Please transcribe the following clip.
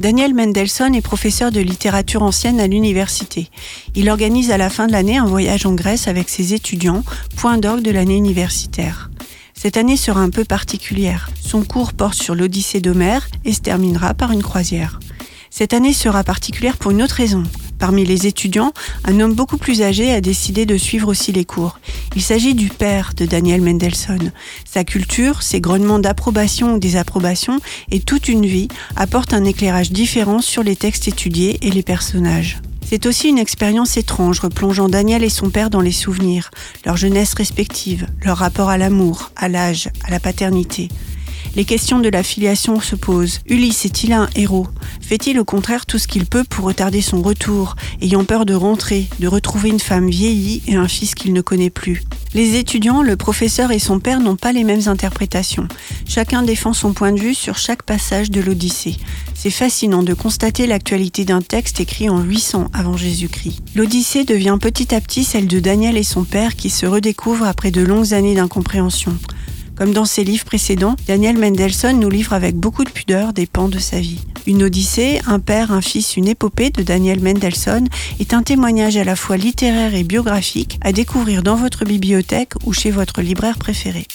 Daniel Mendelssohn est professeur de littérature ancienne à l'université. Il organise à la fin de l'année un voyage en Grèce avec ses étudiants, point d'orgue de l'année universitaire. Cette année sera un peu particulière. Son cours porte sur l'Odyssée d'Homère et se terminera par une croisière. Cette année sera particulière pour une autre raison. Parmi les étudiants, un homme beaucoup plus âgé a décidé de suivre aussi les cours. Il s'agit du père de Daniel Mendelssohn. Sa culture, ses grognements d'approbation ou désapprobation et toute une vie apportent un éclairage différent sur les textes étudiés et les personnages. C'est aussi une expérience étrange, replongeant Daniel et son père dans les souvenirs, leur jeunesse respective, leur rapport à l'amour, à l'âge, à la paternité. Les questions de la filiation se posent. Ulysse est-il un héros? Fait-il au contraire tout ce qu'il peut pour retarder son retour, ayant peur de rentrer, de retrouver une femme vieillie et un fils qu'il ne connaît plus? Les étudiants, le professeur et son père n'ont pas les mêmes interprétations. Chacun défend son point de vue sur chaque passage de l'Odyssée. C'est fascinant de constater l'actualité d'un texte écrit en 800 avant Jésus-Christ. L'Odyssée devient petit à petit celle de Daniel et son père qui se redécouvrent après de longues années d'incompréhension. Comme dans ses livres précédents, Daniel Mendelssohn nous livre avec beaucoup de pudeur des pans de sa vie. Une Odyssée, un père, un fils, une épopée de Daniel Mendelssohn est un témoignage à la fois littéraire et biographique à découvrir dans votre bibliothèque ou chez votre libraire préféré.